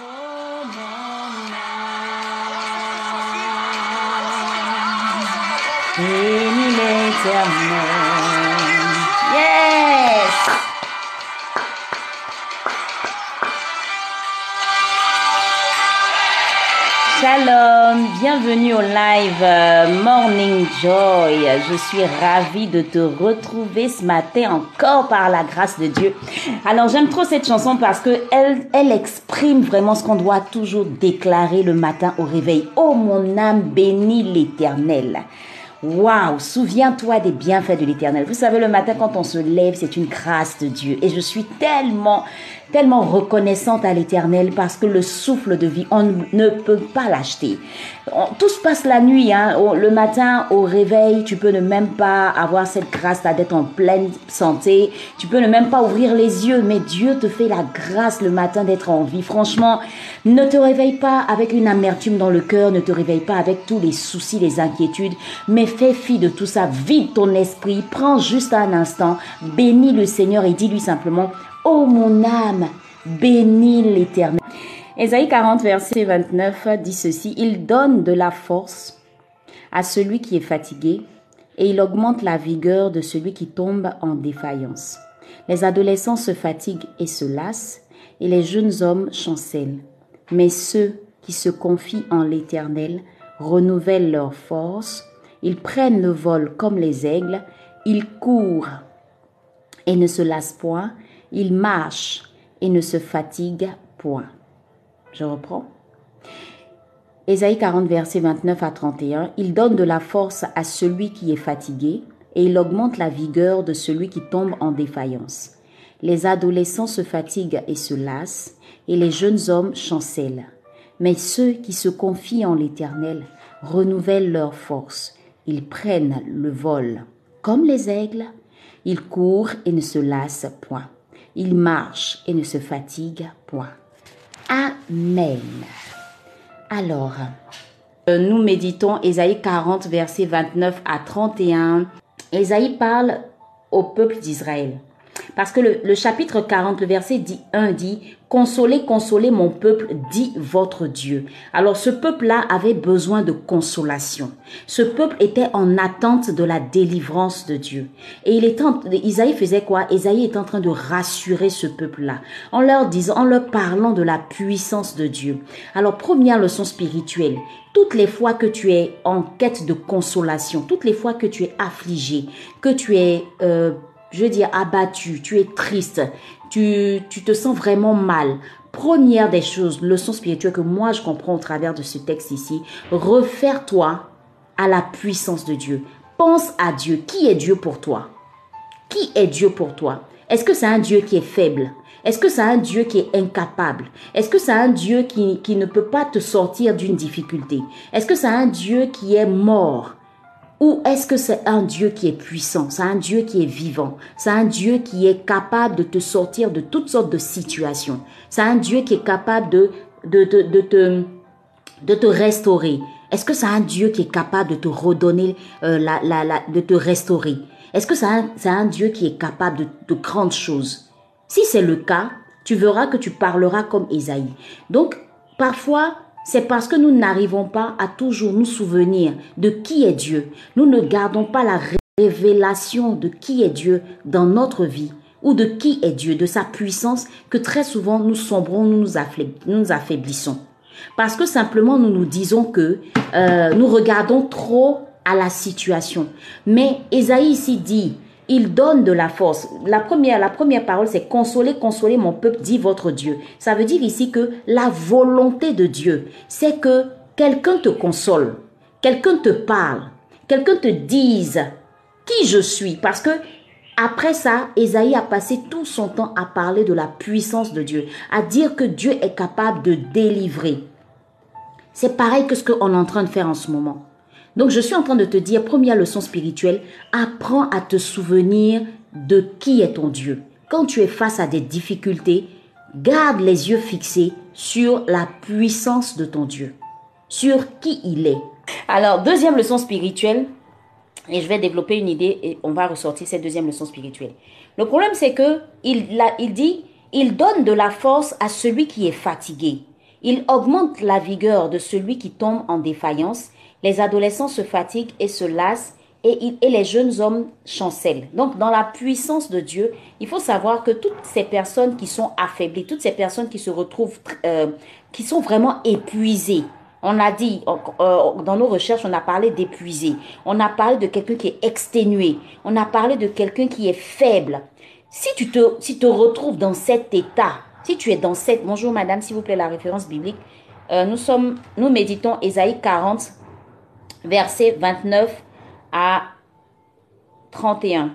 Oh mon Bienvenue au live euh, Morning Joy. Je suis ravie de te retrouver ce matin encore par la grâce de Dieu. Alors j'aime trop cette chanson parce que elle, elle exprime vraiment ce qu'on doit toujours déclarer le matin au réveil. Oh mon âme bénis l'Éternel. Waouh, souviens-toi des bienfaits de l'Éternel. Vous savez, le matin quand on se lève, c'est une grâce de Dieu. Et je suis tellement, tellement reconnaissante à l'Éternel parce que le souffle de vie, on ne peut pas l'acheter. Tout se passe la nuit, hein. le matin au réveil, tu peux ne même pas avoir cette grâce d'être en pleine santé. Tu peux ne même pas ouvrir les yeux, mais Dieu te fait la grâce le matin d'être en vie. Franchement, ne te réveille pas avec une amertume dans le cœur, ne te réveille pas avec tous les soucis, les inquiétudes, mais fais fi de tout ça, vide ton esprit, prends juste un instant, bénis le Seigneur et dis-lui simplement, oh mon âme, bénis l'Éternel. Ésaïe 40, verset 29 dit ceci, Il donne de la force à celui qui est fatigué et il augmente la vigueur de celui qui tombe en défaillance. Les adolescents se fatiguent et se lassent et les jeunes hommes chancellent. Mais ceux qui se confient en l'Éternel renouvellent leur force, ils prennent le vol comme les aigles, ils courent et ne se lassent point, ils marchent et ne se fatiguent point. Je reprends. Ésaïe 40, verset 29 à 31. Il donne de la force à celui qui est fatigué et il augmente la vigueur de celui qui tombe en défaillance. Les adolescents se fatiguent et se lassent et les jeunes hommes chancellent. Mais ceux qui se confient en l'Éternel renouvellent leur force. Ils prennent le vol. Comme les aigles, ils courent et ne se lassent point. Ils marchent et ne se fatiguent point. Amen. Alors, euh, nous méditons Ésaïe 40, versets 29 à 31. Ésaïe parle au peuple d'Israël. Parce que le, chapitre 40, le verset 1 dit, Consolez, consolez mon peuple, dit votre Dieu. Alors ce peuple-là avait besoin de consolation. Ce peuple était en attente de la délivrance de Dieu. Et il était Isaïe faisait quoi? Isaïe est en train de rassurer ce peuple-là en leur disant, en leur parlant de la puissance de Dieu. Alors première leçon spirituelle, toutes les fois que tu es en quête de consolation, toutes les fois que tu es affligé, que tu es euh, je veux dire, abattu, tu es triste, tu, tu te sens vraiment mal. Première des choses, leçon spirituelle que moi je comprends au travers de ce texte ici, refaire-toi à la puissance de Dieu. Pense à Dieu. Qui est Dieu pour toi? Qui est Dieu pour toi? Est-ce que c'est un Dieu qui est faible? Est-ce que c'est un Dieu qui est incapable? Est-ce que c'est un Dieu qui, qui ne peut pas te sortir d'une difficulté? Est-ce que c'est un Dieu qui est mort? Ou est-ce que c'est un Dieu qui est puissant, c'est un Dieu qui est vivant, c'est un Dieu qui est capable de te sortir de toutes sortes de situations, c'est un Dieu qui est capable de, de, de, te, de te restaurer. Est-ce que c'est un Dieu qui est capable de te redonner, euh, la, la, de te restaurer? Est-ce que c'est un, un, Dieu qui est capable de, de grandes choses? Si c'est le cas, tu verras que tu parleras comme Esaïe. Donc, parfois, c'est parce que nous n'arrivons pas à toujours nous souvenir de qui est Dieu. Nous ne gardons pas la révélation de qui est Dieu dans notre vie ou de qui est Dieu, de sa puissance, que très souvent nous sombrons, nous nous, affaiblissons. Parce que simplement nous nous disons que euh, nous regardons trop à la situation. Mais Esaïe ici dit, il donne de la force. La première, la première parole, c'est consoler, consoler mon peuple, dit votre Dieu. Ça veut dire ici que la volonté de Dieu, c'est que quelqu'un te console, quelqu'un te parle, quelqu'un te dise qui je suis. Parce que après ça, Esaïe a passé tout son temps à parler de la puissance de Dieu, à dire que Dieu est capable de délivrer. C'est pareil que ce qu'on est en train de faire en ce moment. Donc je suis en train de te dire, première leçon spirituelle, apprends à te souvenir de qui est ton Dieu. Quand tu es face à des difficultés, garde les yeux fixés sur la puissance de ton Dieu, sur qui il est. Alors, deuxième leçon spirituelle, et je vais développer une idée et on va ressortir cette deuxième leçon spirituelle. Le problème, c'est que il, il dit, il donne de la force à celui qui est fatigué. Il augmente la vigueur de celui qui tombe en défaillance. Les adolescents se fatiguent et se lassent et, les jeunes hommes chancellent. Donc, dans la puissance de Dieu, il faut savoir que toutes ces personnes qui sont affaiblies, toutes ces personnes qui se retrouvent, euh, qui sont vraiment épuisées, on a dit, dans nos recherches, on a parlé d'épuisé. On a parlé de quelqu'un qui est exténué. On a parlé de quelqu'un qui est faible. Si tu te, si te retrouves dans cet état, si tu es dans cette... Bonjour madame, s'il vous plaît, la référence biblique. Euh, nous, sommes, nous méditons Ésaïe 40, verset 29 à 31.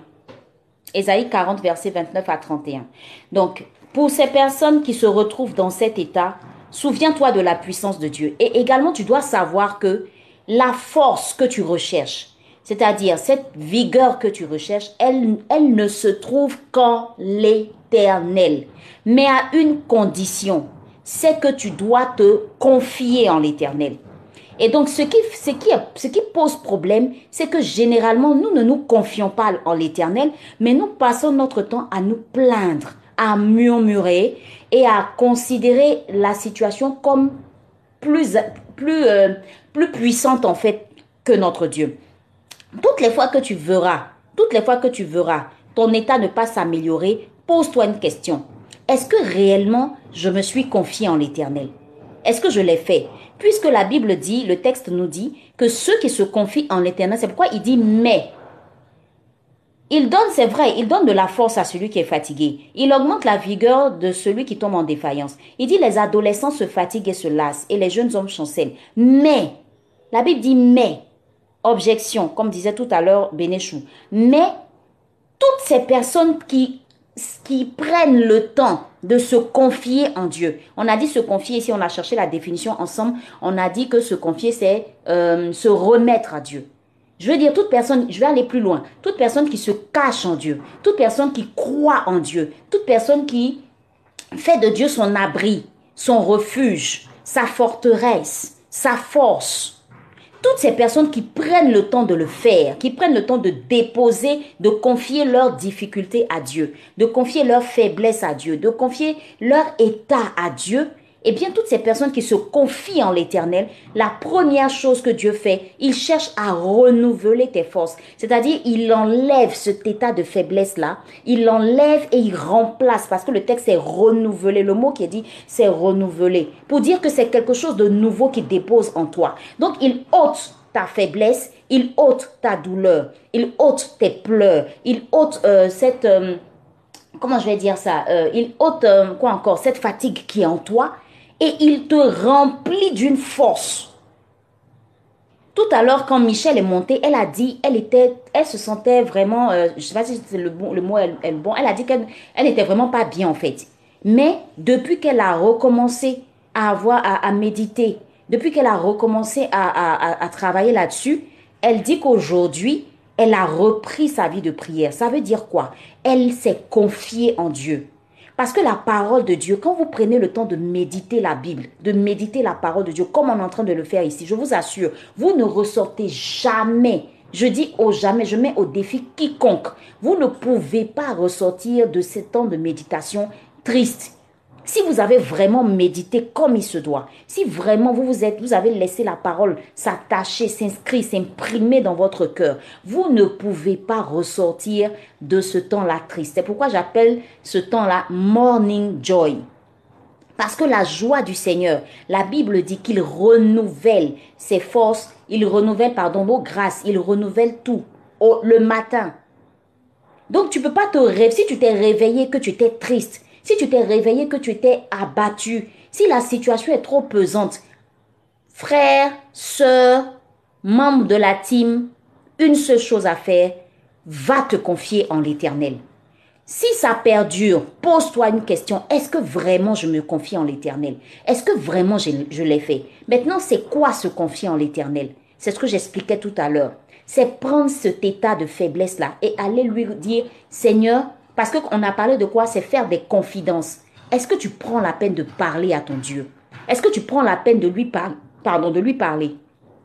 Ésaïe 40, verset 29 à 31. Donc, pour ces personnes qui se retrouvent dans cet état, souviens-toi de la puissance de Dieu. Et également, tu dois savoir que la force que tu recherches, c'est-à-dire cette vigueur que tu recherches, elle, elle ne se trouve qu'en l'éternel. Mais à une condition, c'est que tu dois te confier en l'éternel. Et donc, ce qui, pose problème, c'est que généralement, nous ne nous confions pas en l'éternel, mais nous passons notre temps à nous plaindre, à murmurer et à considérer la situation comme plus, plus, euh, plus puissante en fait que notre Dieu. Toutes les fois que tu verras, toutes les fois que tu verras ton état ne pas s'améliorer, pose-toi une question. Est-ce que réellement je me suis confié en l'éternel? Est-ce que je l'ai fait? Puisque la Bible dit, le texte nous dit que ceux qui se confient en l'éternel, c'est pourquoi il dit mais. Il donne, c'est vrai, il donne de la force à celui qui est fatigué. Il augmente la vigueur de celui qui tombe en défaillance. Il dit les adolescents se fatiguent et se lassent et les jeunes hommes chancellent. Mais, la Bible dit mais, objection, comme disait tout à l'heure Bénéchou. Mais, toutes ces personnes qui, qui prennent le temps de se confier en Dieu. On a dit se confier, ici on a cherché la définition ensemble, on a dit que se confier c'est euh, se remettre à Dieu. Je veux dire, toute personne, je vais aller plus loin, toute personne qui se cache en Dieu, toute personne qui croit en Dieu, toute personne qui fait de Dieu son abri, son refuge, sa forteresse, sa force, toutes ces personnes qui prennent le temps de le faire, qui prennent le temps de déposer, de confier leurs difficultés à Dieu, de confier leurs faiblesses à Dieu, de confier leur état à Dieu, eh bien, toutes ces personnes qui se confient en l'éternel, la première chose que Dieu fait, il cherche à renouveler tes forces. C'est-à-dire, il enlève cet état de faiblesse-là, il l'enlève et il remplace, parce que le texte est renouvelé. Le mot qui est dit, c'est renouveler. Pour dire que c'est quelque chose de nouveau qui dépose en toi. Donc, il ôte ta faiblesse, il ôte ta douleur, il ôte tes pleurs, il ôte euh, cette... Euh, comment je vais dire ça euh, Il ôte, quoi encore, cette fatigue qui est en toi et il te remplit d'une force. Tout à l'heure, quand Michel est montée, elle a dit, elle était, elle se sentait vraiment, euh, je sais pas si le, bon, le mot elle, elle, bon, elle a dit qu'elle elle n'était vraiment pas bien en fait. Mais depuis qu'elle a recommencé à avoir, à, méditer, depuis qu'elle a recommencé à, à travailler là-dessus, elle dit qu'aujourd'hui, elle a repris sa vie de prière. Ça veut dire quoi? Elle s'est confiée en Dieu. Parce que la parole de Dieu, quand vous prenez le temps de méditer la Bible, de méditer la parole de Dieu, comme on est en train de le faire ici, je vous assure, vous ne ressortez jamais. Je dis au jamais, je mets au défi quiconque. Vous ne pouvez pas ressortir de ce temps de méditation triste, si vous avez vraiment médité comme il se doit, si vraiment vous vous êtes, vous avez laissé la parole s'attacher, s'inscrire, s'imprimer dans votre cœur, vous ne pouvez pas ressortir de ce temps-là triste. C'est pourquoi j'appelle ce temps-là morning joy. Parce que la joie du Seigneur, la Bible dit qu'il renouvelle ses forces, il renouvelle, pardon, nos grâces, il renouvelle tout le matin. Donc tu peux pas te rêver, si tu t'es réveillé que tu étais triste, si tu t'es réveillé, que tu t'es abattu, si la situation est trop pesante, frère, soeur, membre de la team, une seule chose à faire, va te confier en l'éternel. Si ça perdure, pose-toi une question. Est-ce que vraiment je me confie en l'éternel? Est-ce que vraiment je, je l'ai fait? Maintenant, c'est quoi se confier en l'éternel? C'est ce que j'expliquais tout à l'heure. C'est prendre cet état de faiblesse-là et aller lui dire, Seigneur, parce qu'on a parlé de quoi? C'est faire des confidences. Est-ce que tu prends la peine de parler à ton Dieu? Est-ce que tu prends la peine de lui, pardon, de lui parler?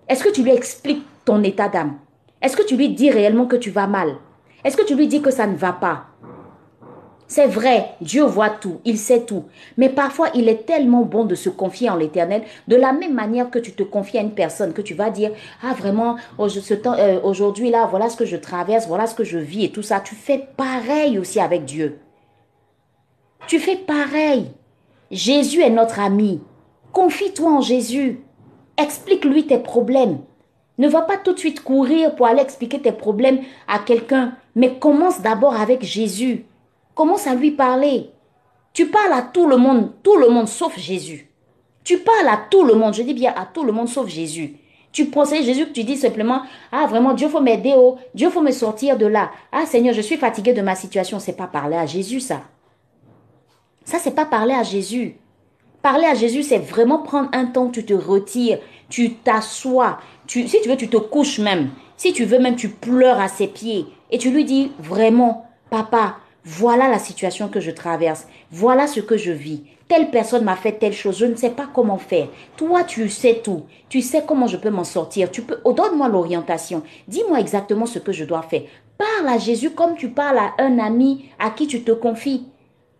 Est-ce que tu lui expliques ton état d'âme? Est-ce que tu lui dis réellement que tu vas mal? Est-ce que tu lui dis que ça ne va pas? C'est vrai, Dieu voit tout, il sait tout. Mais parfois, il est tellement bon de se confier en l'éternel, de la même manière que tu te confies à une personne, que tu vas dire, ah vraiment, euh, aujourd'hui là, voilà ce que je traverse, voilà ce que je vis et tout ça. Tu fais pareil aussi avec Dieu. Tu fais pareil. Jésus est notre ami. Confie-toi en Jésus. Explique-lui tes problèmes. Ne va pas tout de suite courir pour aller expliquer tes problèmes à quelqu'un, mais commence d'abord avec Jésus. Commence à lui parler. Tu parles à tout le monde, tout le monde sauf Jésus. Tu parles à tout le monde, je dis bien à tout le monde sauf Jésus. Tu procèdes Jésus tu dis simplement ah vraiment Dieu faut m'aider oh. Dieu faut me sortir de là. Ah Seigneur je suis fatigué de ma situation. C'est pas parler à Jésus ça. Ça c'est pas parler à Jésus. Parler à Jésus c'est vraiment prendre un temps tu te retires tu t'assois. Tu si tu veux tu te couches même. Si tu veux même tu pleures à ses pieds. Et tu lui dis vraiment papa voilà la situation que je traverse. Voilà ce que je vis. Telle personne m'a fait telle chose. Je ne sais pas comment faire. Toi, tu sais tout. Tu sais comment je peux m'en sortir. Tu peux, oh, donne-moi l'orientation. Dis-moi exactement ce que je dois faire. Parle à Jésus comme tu parles à un ami à qui tu te confies.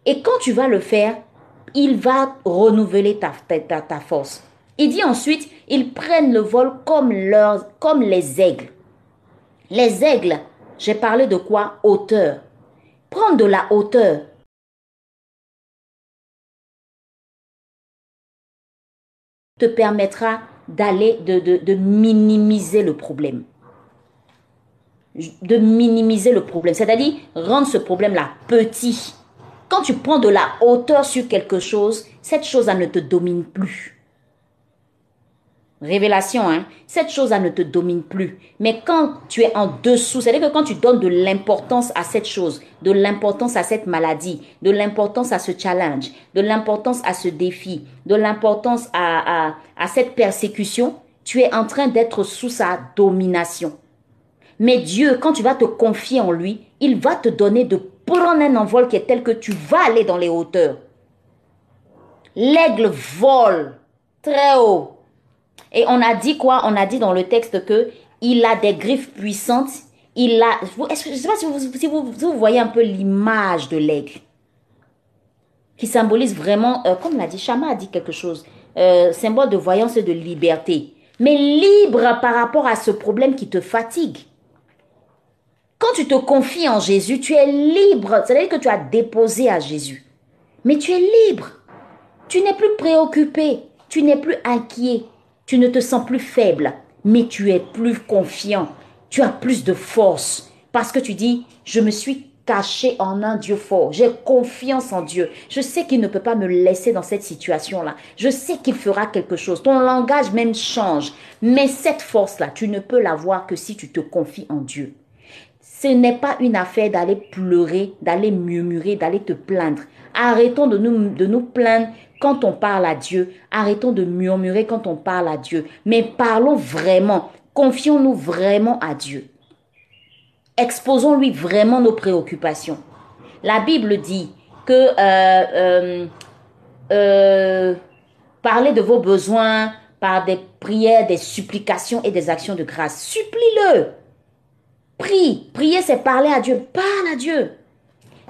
Et quand tu vas le faire, il va renouveler ta, ta, ta force. Il dit ensuite, ils prennent le vol comme, leurs, comme les aigles. Les aigles, j'ai parlé de quoi? Hauteur. Prendre de la hauteur. te permettra d'aller, de, de, minimiser le problème. De minimiser le problème, c'est-à-dire rendre ce problème-là petit. Quand tu prends de la hauteur sur quelque chose, cette chose-là ne te domine plus. Révélation, hein. Cette chose-là ne te domine plus. Mais quand tu es en dessous, c'est-à-dire que quand tu donnes de l'importance à cette chose, de l'importance à cette maladie, de l'importance à ce challenge, de l'importance à ce défi, de l'importance à, à, à cette persécution, tu es en train d'être sous sa domination. Mais Dieu, quand tu vas te confier en lui, il va te donner de prendre un envol qui est tel que tu vas aller dans les hauteurs. L'aigle vole très haut et on a dit quoi? On a dit dans le texte que il a des griffes puissantes. Il a. Je ne sais pas si, vous, si vous, voyez un peu l'image de l'aigle qui symbolise vraiment, euh, comme l'a dit Chama a dit quelque chose, euh, symbole de voyance et de liberté. Mais libre par rapport à ce problème qui te fatigue. Quand tu te confies en Jésus, tu es libre. C'est-à-dire que tu as déposé à Jésus. Mais tu es libre. Tu n'es plus préoccupé. Tu n'es plus inquiet. Tu ne te sens plus faible, mais tu es plus confiant. Tu as plus de force parce que tu dis, je me suis caché en un Dieu fort. J'ai confiance en Dieu. Je sais qu'il ne peut pas me laisser dans cette situation-là. Je sais qu'il fera quelque chose. Ton langage même change. Mais cette force-là, tu ne peux l'avoir que si tu te confies en Dieu. Ce n'est pas une affaire d'aller pleurer, d'aller murmurer, d'aller te plaindre. Arrêtons de nous, de nous plaindre quand on parle à Dieu. Arrêtons de murmurer quand on parle à Dieu. Mais parlons vraiment. Confions-nous vraiment à Dieu. Exposons-lui vraiment nos préoccupations. La Bible dit que euh, euh, euh, parlez de vos besoins par des prières, des supplications et des actions de grâce. Supplie-le. Prie. Prier, c'est parler à Dieu. Parle à Dieu.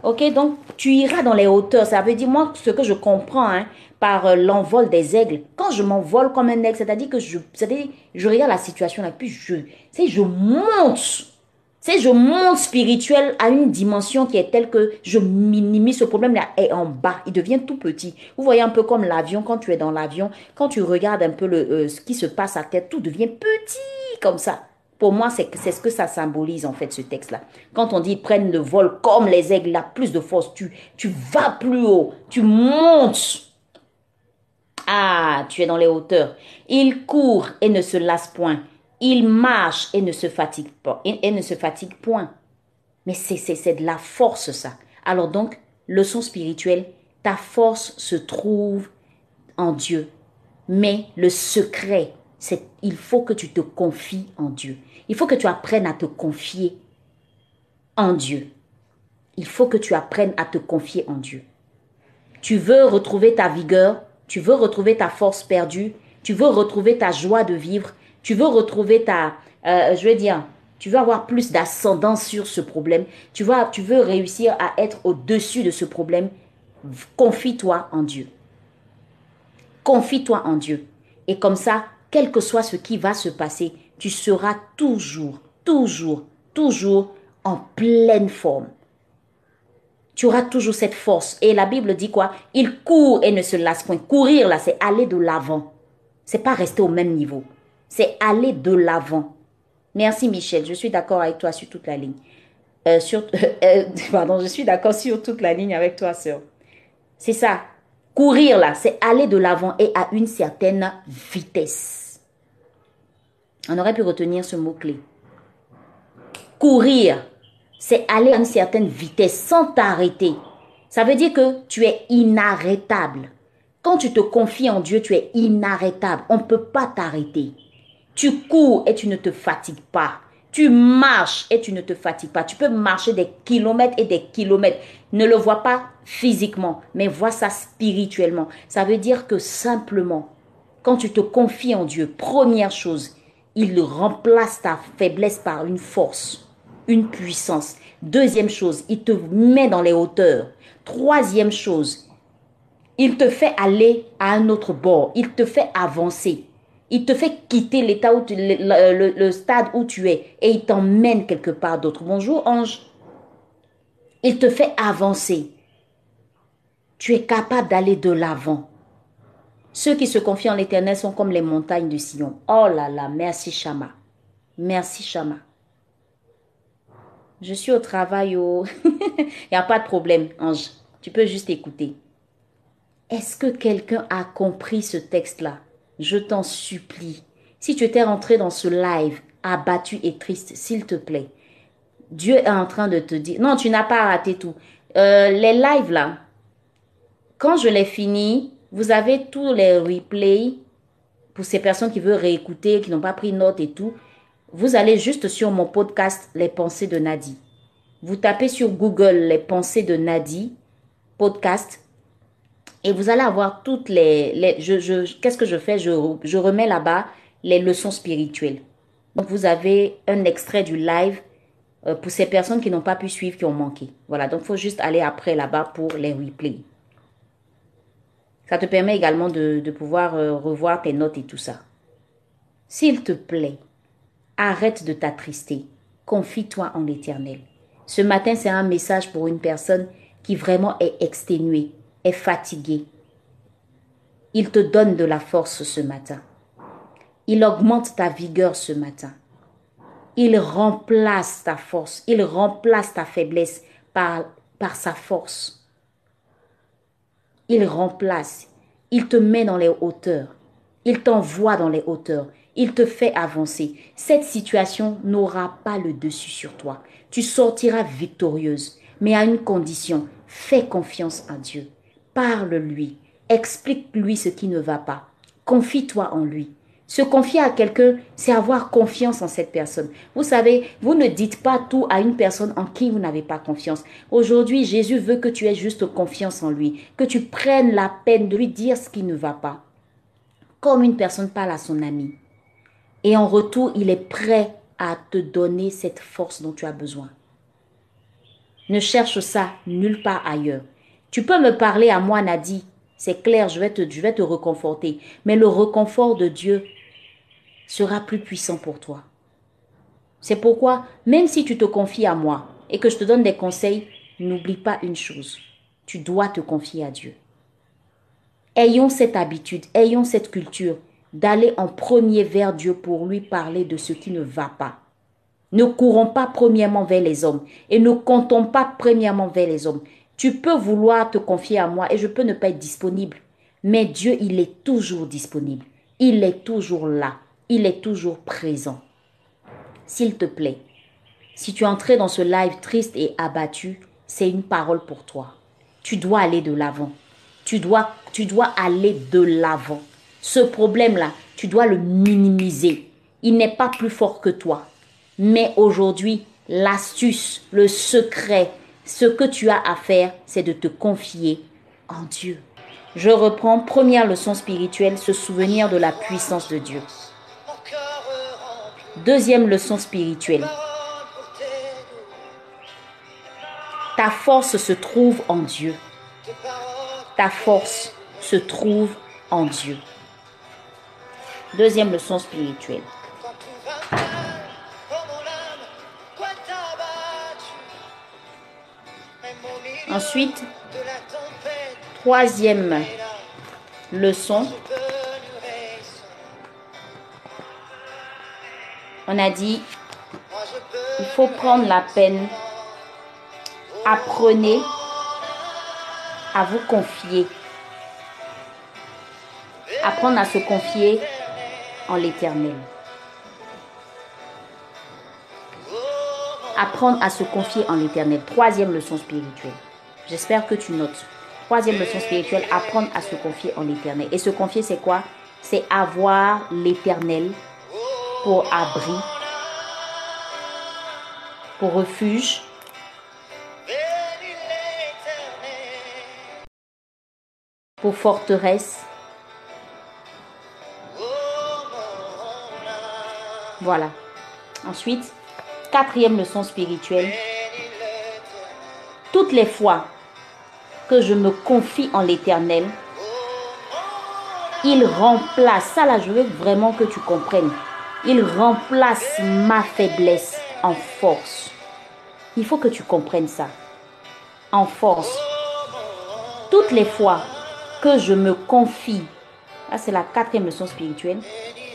Ok, donc tu iras dans les hauteurs. Ça veut dire, moi, ce que je comprends hein, par euh, l'envol des aigles, quand je m'envole comme un aigle, c'est-à-dire que je, je regarde la situation là, puis je, je monte. C'est je monte spirituel à une dimension qui est telle que je minimise ce problème-là est en bas. Il devient tout petit. Vous voyez un peu comme l'avion, quand tu es dans l'avion, quand tu regardes un peu le, euh, ce qui se passe à terre, tout devient petit comme ça. Pour moi, c'est ce que ça symbolise en fait ce texte-là. Quand on dit prennent le vol comme les aigles, là, plus de force, tu, tu vas plus haut, tu montes. Ah, tu es dans les hauteurs. Il court et ne se lasse point. Il marche et ne se fatigue pas. Et, ne se point. Mais c'est de la force ça. Alors donc, leçon spirituelle, ta force se trouve en Dieu. Mais le secret, c'est il faut que tu te confies en Dieu. Il faut que tu apprennes à te confier en Dieu. Il faut que tu apprennes à te confier en Dieu. Tu veux retrouver ta vigueur, tu veux retrouver ta force perdue, tu veux retrouver ta joie de vivre, tu veux retrouver ta, euh, je veux dire, tu veux avoir plus d'ascendance sur ce problème, tu, veux réussir à être au-dessus de ce problème, confie-toi en Dieu. Confie-toi en Dieu. Et comme ça, quel que soit ce qui va se passer, tu seras toujours, toujours, toujours en pleine forme. Tu auras toujours cette force. Et la Bible dit quoi? Il court et ne se lasse point. Courir, là, c'est aller de l'avant. C'est pas rester au même niveau. C'est aller de l'avant. Merci Michel, je suis d'accord avec toi sur toute la ligne. Euh, sur, euh, pardon, je suis d'accord sur toute la ligne avec toi, sœur. C'est ça. Courir là, c'est aller de l'avant et à une certaine vitesse. On aurait pu retenir ce mot-clé. Courir, c'est aller à une certaine vitesse sans t'arrêter. Ça veut dire que tu es inarrêtable. Quand tu te confies en Dieu, tu es inarrêtable. On ne peut pas t'arrêter. Tu cours et tu ne te fatigues pas. Tu marches et tu ne te fatigues pas. Tu peux marcher des kilomètres et des kilomètres. Ne le vois pas physiquement, mais vois ça spirituellement. Ça veut dire que simplement, quand tu te confies en Dieu, première chose, il remplace ta faiblesse par une force, une puissance. Deuxième chose, il te met dans les hauteurs. Troisième chose, il te fait aller à un autre bord. Il te fait avancer. Il te fait quitter l'état où le, stade où tu es et il t'emmène quelque part d'autre. Bonjour ange. Il te fait avancer. Tu es capable d'aller de l'avant. Ceux qui se confient en l'éternel sont comme les montagnes de Sion. Oh là là, merci Shama. Merci Shama. Je suis au travail. Oh. Il n'y a pas de problème, Ange. Tu peux juste écouter. Est-ce que quelqu'un a compris ce texte-là? Je t'en supplie, si tu étais rentré dans ce live abattu et triste, s'il te plaît, Dieu est en train de te dire, non, tu n'as pas raté tout. Euh, les lives là, quand je les finis, vous avez tous les replays pour ces personnes qui veulent réécouter, qui n'ont pas pris note et tout. Vous allez juste sur mon podcast Les pensées de Nadie. Vous tapez sur Google Les pensées de Nadie, podcast, et vous allez avoir toutes les... je, je Qu'est-ce que je fais? Je, je remets là-bas les leçons spirituelles. Donc vous avez un extrait du live euh, pour ces personnes qui n'ont pas pu suivre, qui ont manqué. Voilà, donc faut juste aller après là-bas pour les replays. Ça te permet également de, pouvoir euh, revoir tes notes et tout ça. S'il te plaît, arrête de t'attrister. Confie-toi en l'éternel. Ce matin, c'est un message pour une personne qui vraiment est exténuée, est fatigué, il te donne de la force ce matin. Il augmente ta vigueur ce matin. Il remplace ta force, il remplace ta faiblesse par sa force. Il remplace, il te met dans les hauteurs, il t'envoie dans les hauteurs, il te fait avancer. Cette situation n'aura pas le dessus sur toi. Tu sortiras victorieuse, mais à une condition, fais confiance en Dieu. Parle-lui, explique-lui ce qui ne va pas. Confie-toi en lui. Se confier à quelqu'un, c'est avoir confiance en cette personne. Vous savez, vous ne dites pas tout à une personne en qui vous n'avez pas confiance. Aujourd'hui, Jésus veut que tu aies juste confiance en lui, que tu prennes la peine de lui dire ce qui ne va pas. Comme une personne parle à son ami. Et en retour, il est prêt à te donner cette force dont tu as besoin. Ne cherche ça nulle part ailleurs. Tu peux me parler à moi, Nadie. C'est clair, je vais, te, je vais te. Mais le reconfort de Dieu sera plus puissant pour toi. C'est pourquoi, même si tu te confies à moi et que je te donne des conseils, n'oublie pas une chose. Tu dois te confier à Dieu. Ayons cette habitude, ayons cette culture d'aller en premier vers Dieu pour lui parler de ce qui ne va pas. Ne courons pas premièrement vers les hommes et ne comptons pas premièrement vers les hommes. Tu peux vouloir te confier à moi et je peux ne pas être disponible. Mais Dieu, il est toujours disponible. Il est toujours là. Il est toujours présent. S'il te plaît, si tu es entré dans ce live triste et abattu, c'est une parole pour toi. Tu dois aller de l'avant. Tu dois, tu dois aller de l'avant. Ce problème-là, tu dois le minimiser. Il n'est pas plus fort que toi. Mais aujourd'hui, l'astuce, le secret, ce que tu as à faire, c'est de te confier en Dieu. Je reprends première leçon spirituelle, se souvenir de la puissance de Dieu. Deuxième leçon spirituelle. Ta force se trouve en Dieu. Ta force se trouve en Dieu. Deuxième leçon spirituelle. Ensuite, troisième leçon on a dit, il faut prendre la peine. Apprenez à vous confier. Apprendre à se confier en l'éternel. Apprendre à se confier en l'éternel. Troisième leçon spirituelle. J'espère que tu notes. Troisième leçon spirituelle, apprendre à se confier en l'éternel. Et se confier, c'est quoi? C'est avoir l'éternel pour abri, pour refuge, pour forteresse. Voilà. Ensuite, quatrième leçon spirituelle. Toutes les fois que je me confie en l'éternel, il remplace, ça là je veux vraiment que tu comprennes, il remplace ma faiblesse en force. Il faut que tu comprennes ça. En force. Toutes les fois que je me confie, là c'est la quatrième leçon spirituelle,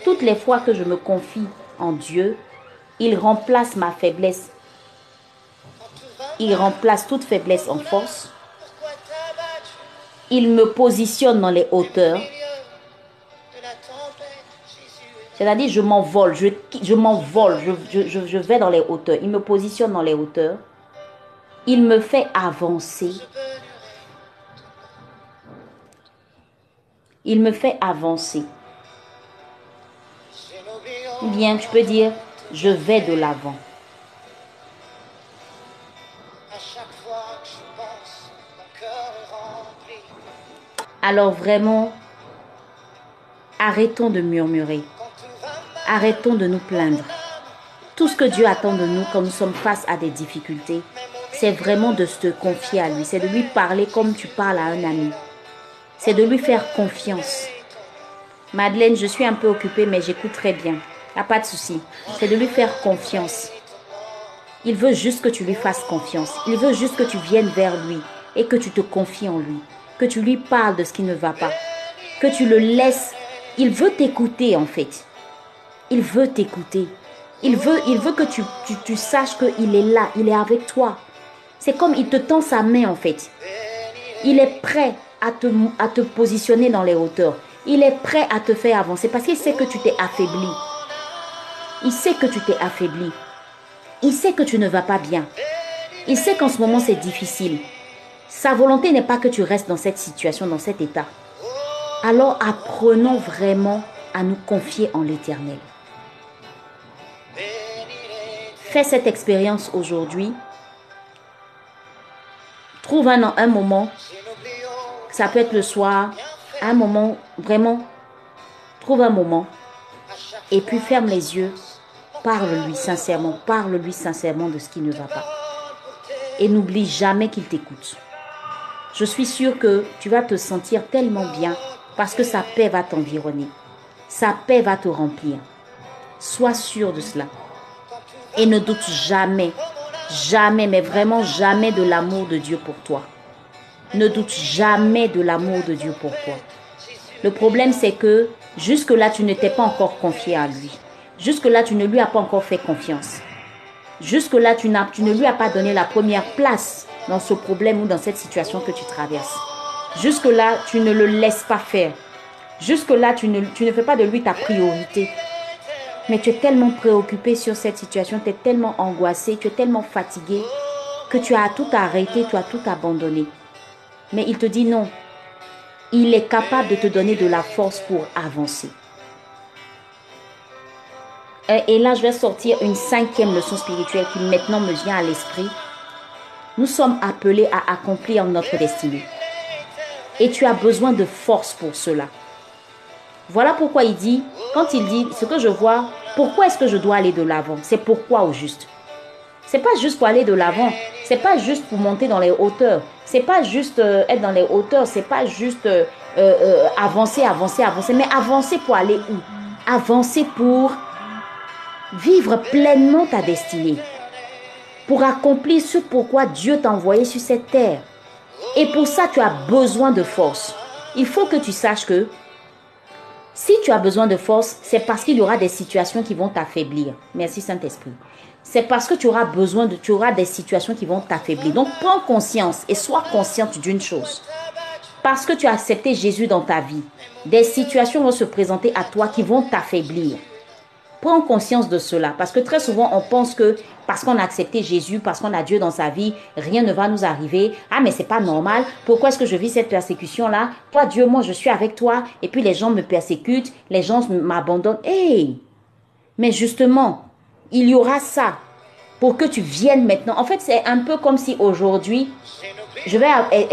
toutes les fois que je me confie en Dieu, il remplace ma faiblesse. Il remplace toute faiblesse en force. Il me positionne dans les hauteurs. C'est-à-dire, je m'envole, je, m'envole, je, vais dans les hauteurs. Il me positionne dans les hauteurs. Il me fait avancer. Il me fait avancer. Bien tu peux dire, je vais de l'avant. Alors vraiment, arrêtons de murmurer. Arrêtons de nous plaindre. Tout ce que Dieu attend de nous quand nous sommes face à des difficultés, c'est vraiment de se confier à lui. C'est de lui parler comme tu parles à un ami. C'est de lui faire confiance. Madeleine, je suis un peu occupée, mais j'écoute très bien. A pas de souci. C'est de lui faire confiance. Il veut juste que tu lui fasses confiance. Il veut juste que tu viennes vers lui et que tu te confies en lui. Que tu lui parles de ce qui ne va pas. Que tu le laisses. Il veut t'écouter en fait. Il veut t'écouter. Il veut, que tu saches qu'il est là, il est avec toi. C'est comme il te tend sa main en fait. Il est prêt à te, à te positionner dans les hauteurs. Il est prêt à te faire avancer parce qu'il sait que tu t'es affaibli. Il sait que tu t'es affaibli. Il sait que tu ne vas pas bien. Il sait qu'en ce moment c'est difficile. Sa volonté n'est pas que tu restes dans cette situation, dans cet état. Alors apprenons vraiment à nous confier en l'éternel. Fais cette expérience aujourd'hui. Trouve un, un moment, ça peut être le soir, un moment, vraiment, trouve un moment et puis ferme les yeux. Parle-lui sincèrement, parle-lui sincèrement de ce qui ne va pas. Et n'oublie jamais qu'il t'écoute. Je suis sûre que tu vas te sentir tellement bien parce que sa paix va t'environner. Sa paix va te remplir. Sois sûr de cela. Et ne doute jamais, jamais, mais vraiment jamais de l'amour de Dieu pour toi. Ne doute jamais de l'amour de Dieu pour toi. Le problème, c'est que jusque-là, tu ne t'es pas encore confié à lui. Jusque-là, tu ne lui as pas encore fait confiance. Jusque-là, tu, tu ne lui as pas donné la première place dans ce problème ou dans cette situation que tu traverses. Jusque-là, tu ne le laisses pas faire. Jusque-là, tu ne fais pas de lui ta priorité. Mais tu es tellement préoccupé sur cette situation, tu es tellement angoissé, tu es tellement fatigué que tu as tout arrêté, tu as tout abandonné. Mais il te dit non. Il est capable de te donner de la force pour avancer. Et là, je vais sortir une cinquième leçon spirituelle qui maintenant me vient à l'esprit. Nous sommes appelés à accomplir notre destinée. Et tu as besoin de force pour cela. Voilà pourquoi il dit, quand il dit ce que je vois, pourquoi est-ce que je dois aller de l'avant? C'est pourquoi au juste? C'est pas juste pour aller de l'avant. C'est pas juste pour monter dans les hauteurs. C'est pas juste euh, être dans les hauteurs. C'est pas juste euh, euh, avancer, avancer, avancer. Mais avancer pour aller où? Avancer pour vivre pleinement ta destinée. Pour accomplir ce pourquoi Dieu t'a envoyé sur cette terre. Et pour ça, tu as besoin de force. Il faut que tu saches que si tu as besoin de force, c'est parce qu'il y aura des situations qui vont t'affaiblir. Merci Saint-Esprit. C'est parce que tu auras besoin de, tu auras des situations qui vont t'affaiblir. Donc prends conscience et sois consciente d'une chose. Parce que tu as accepté Jésus dans ta vie, des situations vont se présenter à toi qui vont t'affaiblir. Prends conscience de cela parce que très souvent on pense que parce qu'on a accepté Jésus, parce qu'on a Dieu dans sa vie, rien ne va nous arriver. Ah mais c'est pas normal. Pourquoi est-ce que je vis cette persécution là Toi Dieu, moi je suis avec toi et puis les gens me persécutent, les gens m'abandonnent. Hey Mais justement, il y aura ça pour que tu viennes maintenant. En fait, c'est un peu comme si aujourd'hui, je vais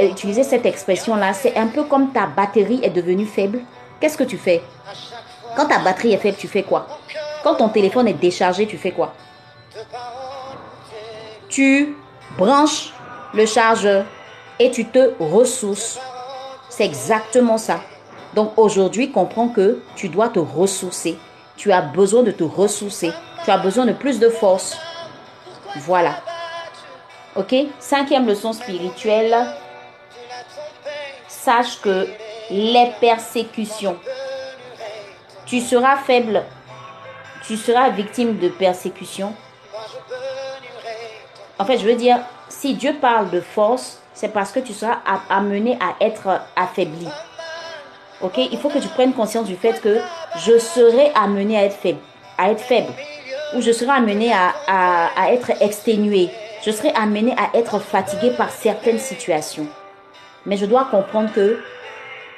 utiliser cette expression là, c'est un peu comme ta batterie est devenue faible. Qu'est-ce que tu fais? Quand ta batterie est faible, tu fais quoi? Quand ton téléphone est déchargé, tu fais quoi? Tu branches le chargeur et tu te ressources. C'est exactement ça. Donc aujourd'hui, comprends que tu dois te ressourcer. Tu as besoin de te ressourcer. Tu as besoin de plus de force. Voilà. Ok? Cinquième leçon spirituelle. Sache que les persécutions, tu seras faible, tu seras victime de persécutions en fait, je veux dire, si Dieu parle de force, c'est parce que tu seras amené à être affaibli. Ok? Il faut que tu prennes conscience du fait que je serai amené à être faible, à être faible, ou je serai amené à, à être exténué, je serai amené à être fatigué par certaines situations. Mais je dois comprendre que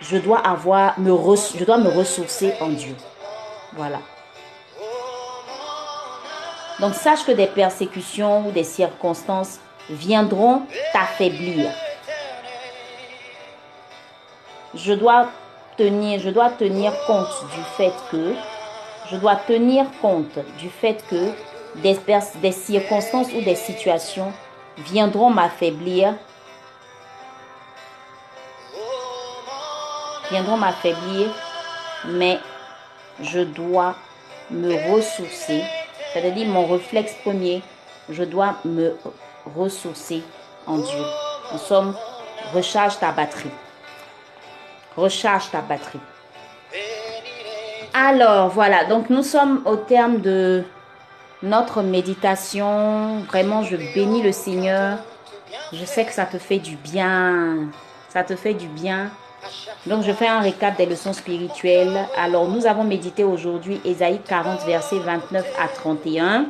je dois avoir, me je dois me ressourcer en Dieu. Voilà. Donc sache que des persécutions ou des circonstances viendront t'affaiblir. Je dois tenir, je dois tenir compte du fait que je dois tenir compte du fait que des, des circonstances ou des situations viendront m'affaiblir viendront m'affaiblir, mais je dois me ressourcer c'est-à-dire mon réflexe premier, je dois me ressourcer en Dieu. En somme, recharge ta batterie. Recharge ta batterie. Alors voilà, donc nous sommes au terme de notre méditation. Vraiment, je bénis le Seigneur. Je sais que ça te fait du bien. Ça te fait du bien. Donc, je fais un récap des leçons spirituelles. Alors, nous avons médité aujourd'hui Ésaïe 40, versets 29 à 31.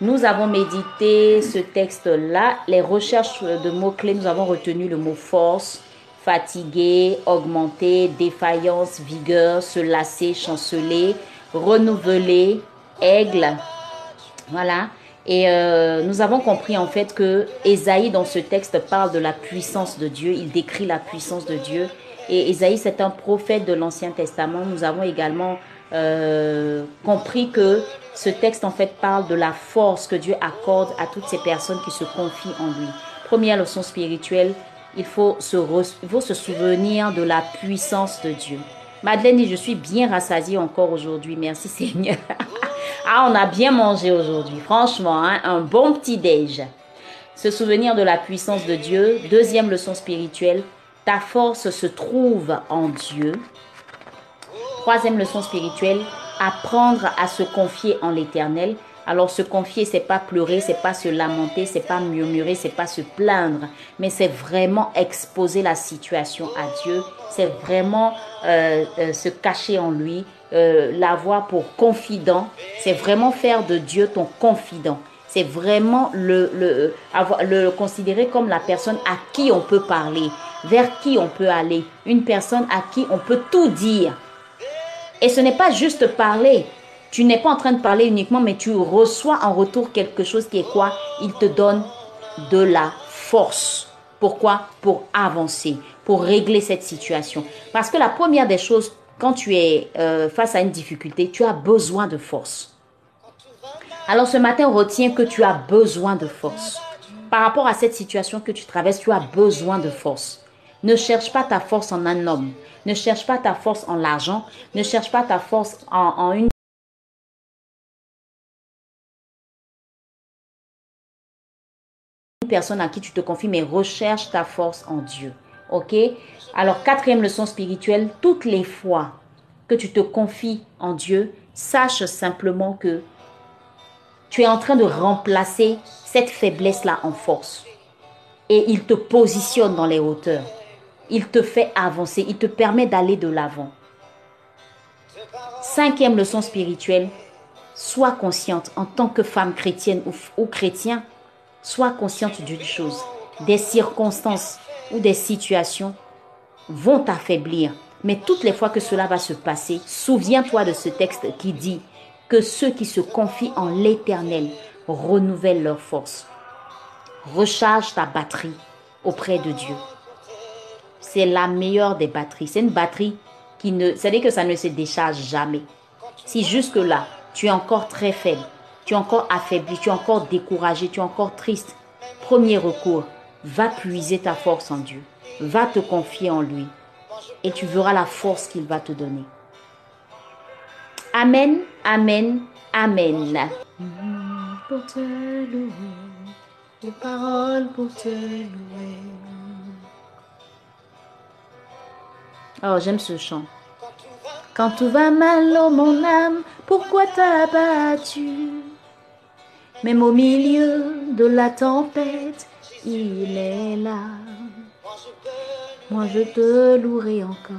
Nous avons médité ce texte-là. Les recherches de mots-clés, nous avons retenu le mot force, fatigué, augmenté, défaillance, vigueur, se lasser, chanceler, renouveler, aigle. Voilà. Et euh, nous avons compris en fait que Ésaïe dans ce texte parle de la puissance de Dieu. Il décrit la puissance de Dieu. Et Isaïe, c'est un prophète de l'Ancien Testament. Nous avons également euh, compris que ce texte, en fait, parle de la force que Dieu accorde à toutes ces personnes qui se confient en lui. Première leçon spirituelle, il faut se, il faut se souvenir de la puissance de Dieu. Madeleine je suis bien rassasiée encore aujourd'hui. Merci Seigneur. ah, on a bien mangé aujourd'hui. Franchement, hein, un bon petit déj. Se souvenir de la puissance de Dieu. Deuxième leçon spirituelle, ta force se trouve en Dieu. Troisième leçon spirituelle, apprendre à se confier en l'Éternel. Alors se confier, c'est pas pleurer, c'est pas se lamenter, c'est pas murmurer, c'est pas se plaindre, mais c'est vraiment exposer la situation à Dieu. C'est vraiment euh, euh, se cacher en lui, euh, l'avoir pour confident. C'est vraiment faire de Dieu ton confident. C'est vraiment le, avoir, le considérer comme la personne à qui on peut parler, vers qui on peut aller, une personne à qui on peut tout dire. Et ce n'est pas juste parler. Tu n'es pas en train de parler uniquement, mais tu reçois en retour quelque chose qui est quoi? Il te donne de la force. Pourquoi? Pour avancer, pour régler cette situation. Parce que la première des choses, quand tu es euh, face à une difficulté, tu as besoin de force. Alors ce matin, retiens que tu as besoin de force. Par rapport à cette situation que tu traverses, tu as besoin de force. Ne cherche pas ta force en un homme. Ne cherche pas ta force en l'argent. Ne cherche pas ta force en, en une personne à qui tu te confies, mais recherche ta force en Dieu. Ok? Alors, quatrième leçon spirituelle, toutes les fois que tu te confies en Dieu, sache simplement que tu es en train de remplacer cette faiblesse-là en force. Et il te positionne dans les hauteurs. Il te fait avancer. Il te permet d'aller de l'avant. Cinquième leçon spirituelle, sois consciente en tant que femme chrétienne ou, ou chrétien, sois consciente d'une chose. Des circonstances ou des situations vont t'affaiblir. Mais toutes les fois que cela va se passer, souviens-toi de ce texte qui dit que ceux qui se confient en l'Éternel renouvellent leur force. Recharge ta batterie auprès de Dieu. C'est la meilleure des batteries. C'est une batterie qui ne... C'est-à-dire que ça ne se décharge jamais. Si jusque-là, tu es encore très faible, tu es encore affaibli, tu es encore découragé, tu es encore triste, premier recours, va puiser ta force en Dieu. Va te confier en lui. Et tu verras la force qu'il va te donner. Amen, amen, amen. pour te louer, les paroles pour te louer. Oh, j'aime ce chant. Quand tout va mal, oh mon âme, pourquoi t'as battu Même au milieu de la tempête, il est là. Moi je te louerai encore.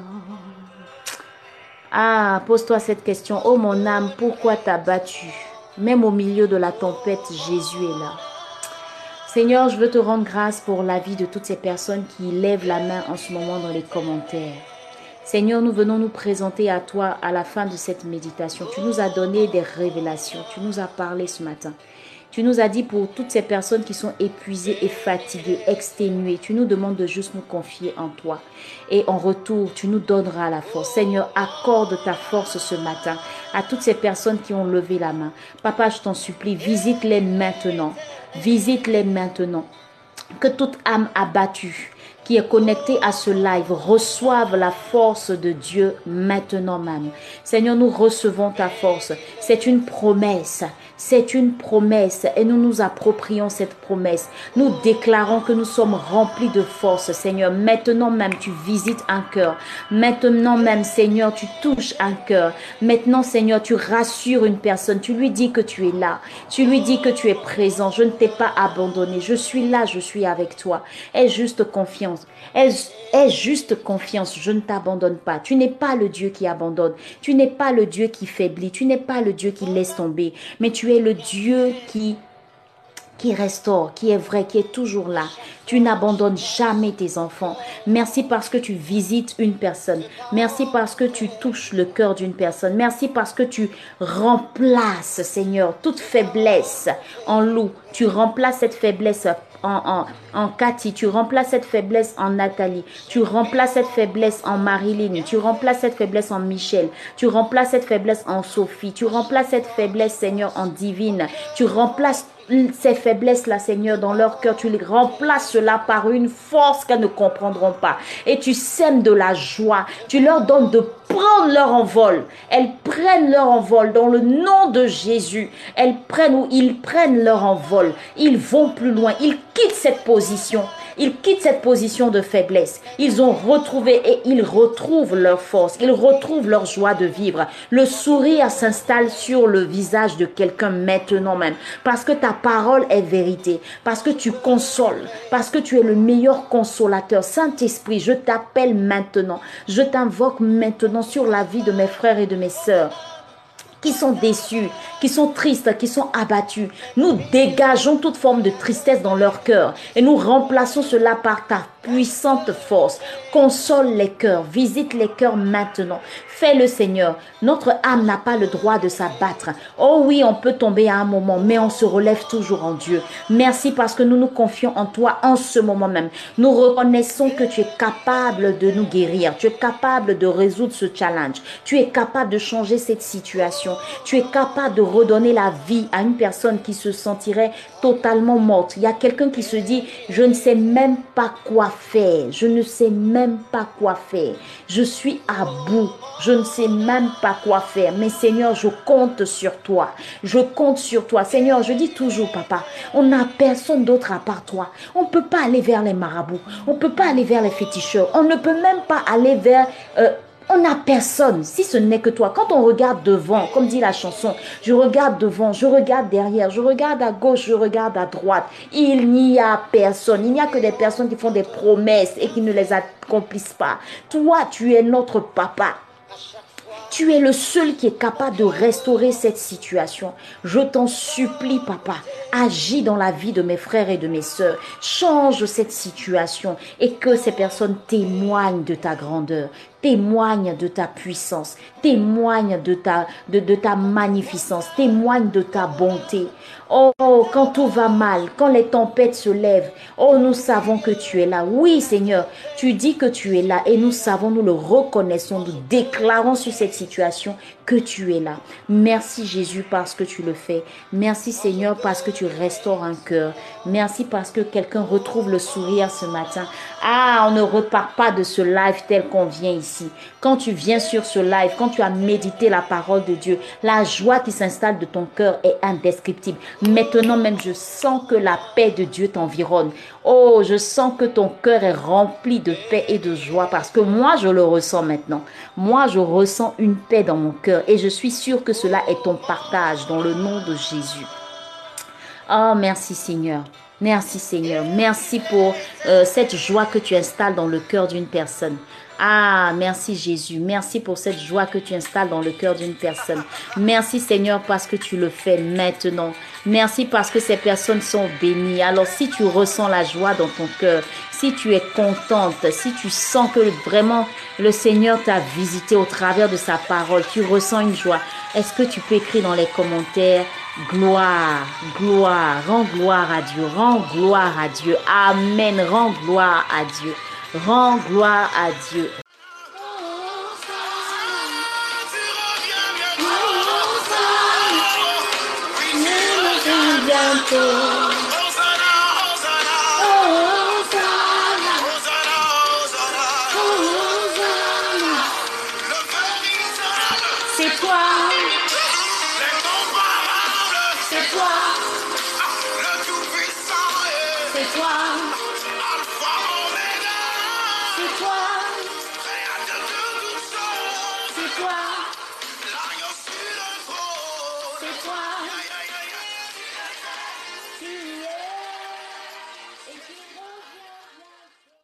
Ah, pose-toi cette question. Oh mon âme, pourquoi t'as battu? Même au milieu de la tempête, Jésus est là. Seigneur, je veux te rendre grâce pour la vie de toutes ces personnes qui lèvent la main en ce moment dans les commentaires. Seigneur, nous venons nous présenter à toi à la fin de cette méditation. Tu nous as donné des révélations. Tu nous as parlé ce matin. Tu nous as dit pour toutes ces personnes qui sont épuisées et fatiguées, exténuées, tu nous demandes de juste nous confier en toi. Et en retour, tu nous donneras la force. Seigneur, accorde ta force ce matin à toutes ces personnes qui ont levé la main. Papa, je t'en supplie, visite-les maintenant. Visite-les maintenant. Que toute âme abattue, qui est connectée à ce live reçoive la force de Dieu maintenant même. Seigneur, nous recevons ta force. C'est une promesse. C'est une promesse et nous nous approprions cette promesse. Nous déclarons que nous sommes remplis de force, Seigneur. Maintenant même, tu visites un cœur. Maintenant même, Seigneur, tu touches un cœur. Maintenant, Seigneur, tu rassures une personne. Tu lui dis que tu es là. Tu lui dis que tu es présent. Je ne t'ai pas abandonné. Je suis là, je suis avec toi. Aie juste confiance. Aie, juste confiance. Je ne t'abandonne pas. Tu n'es pas le Dieu qui abandonne. Tu n'es pas le Dieu qui faiblit. Tu n'es pas le Dieu qui laisse tomber. Mais tu le Dieu qui qui restaure, qui est vrai, qui est toujours là. Tu n'abandonnes jamais tes enfants. Merci parce que tu visites une personne. Merci parce que tu touches le cœur d'une personne. Merci parce que tu remplaces, Seigneur, toute faiblesse en loup. Tu remplaces cette faiblesse en, Cathy, tu remplaces cette faiblesse en Nathalie, tu remplaces cette faiblesse en Marilyn, tu remplaces cette faiblesse en Michel, tu remplaces cette faiblesse en Sophie, tu remplaces cette faiblesse, Seigneur, en Divine, tu remplaces ces faiblesses-là, Seigneur, dans leur cœur, tu les remplaces cela par une force qu'elles ne comprendront pas. Et tu sèmes de la joie. Tu leur donnes de prendre leur envol. Elles prennent leur envol dans le nom de Jésus. Elles prennent ou ils prennent leur envol. Ils vont plus loin. Ils quittent cette position. Ils quittent cette position de faiblesse. Ils ont retrouvé et ils retrouvent leur force. Ils retrouvent leur joie de vivre. Le sourire s'installe sur le visage de quelqu'un maintenant même. Parce que ta parole est vérité. Parce que tu consoles. Parce que tu es le meilleur consolateur. Saint-Esprit, je t'appelle maintenant. Je t'invoque maintenant sur la vie de mes frères et de mes sœurs qui sont déçus, qui sont tristes, qui sont abattus. Nous dégageons toute forme de tristesse dans leur cœur et nous remplaçons cela par ta puissante force. Console les cœurs, visite les cœurs maintenant. Fais-le Seigneur. Notre âme n'a pas le droit de s'abattre. Oh oui, on peut tomber à un moment, mais on se relève toujours en Dieu. Merci parce que nous nous confions en toi en ce moment même. Nous reconnaissons que tu es capable de nous guérir. Tu es capable de résoudre ce challenge. Tu es capable de changer cette situation. Tu es capable de redonner la vie à une personne qui se sentirait totalement morte. Il y a quelqu'un qui se dit, je ne sais même pas quoi faire. Je ne sais même pas quoi faire. Je suis à bout. Je ne sais même pas quoi faire. Mais Seigneur, je compte sur toi. Je compte sur toi. Seigneur, je dis toujours, papa, on n'a personne d'autre à part toi. On ne peut pas aller vers les marabouts. On ne peut pas aller vers les féticheurs. On ne peut même pas aller vers... Euh, on n'a personne, si ce n'est que toi. Quand on regarde devant, comme dit la chanson, je regarde devant, je regarde derrière, je regarde à gauche, je regarde à droite. Il n'y a personne. Il n'y a que des personnes qui font des promesses et qui ne les accomplissent pas. Toi, tu es notre papa. Tu es le seul qui est capable de restaurer cette situation. Je t'en supplie, papa, agis dans la vie de mes frères et de mes sœurs. Change cette situation et que ces personnes témoignent de ta grandeur, témoignent de ta puissance, témoignent de ta, de, de ta magnificence, témoignent de ta bonté. Oh, quand tout va mal, quand les tempêtes se lèvent, oh, nous savons que tu es là. Oui, Seigneur, tu dis que tu es là et nous savons, nous le reconnaissons, nous déclarons sur cette situation tu es là. Merci Jésus parce que tu le fais. Merci Seigneur parce que tu restaures un cœur. Merci parce que quelqu'un retrouve le sourire ce matin. Ah, on ne repart pas de ce live tel qu'on vient ici. Quand tu viens sur ce live, quand tu as médité la parole de Dieu, la joie qui s'installe de ton cœur est indescriptible. Maintenant même, je sens que la paix de Dieu t'environne. Oh, je sens que ton cœur est rempli de paix et de joie parce que moi, je le ressens maintenant. Moi, je ressens une paix dans mon cœur et je suis sûre que cela est ton partage dans le nom de Jésus. Oh, merci Seigneur. Merci Seigneur. Merci pour euh, cette joie que tu installes dans le cœur d'une personne. Ah, merci Jésus. Merci pour cette joie que tu installes dans le cœur d'une personne. Merci Seigneur parce que tu le fais maintenant. Merci parce que ces personnes sont bénies. Alors si tu ressens la joie dans ton cœur, si tu es contente, si tu sens que vraiment le Seigneur t'a visité au travers de sa parole, tu ressens une joie, est-ce que tu peux écrire dans les commentaires Gloire, gloire, rends gloire à Dieu, rends gloire à Dieu. Amen, rends gloire à Dieu. Rends gloire à Dieu.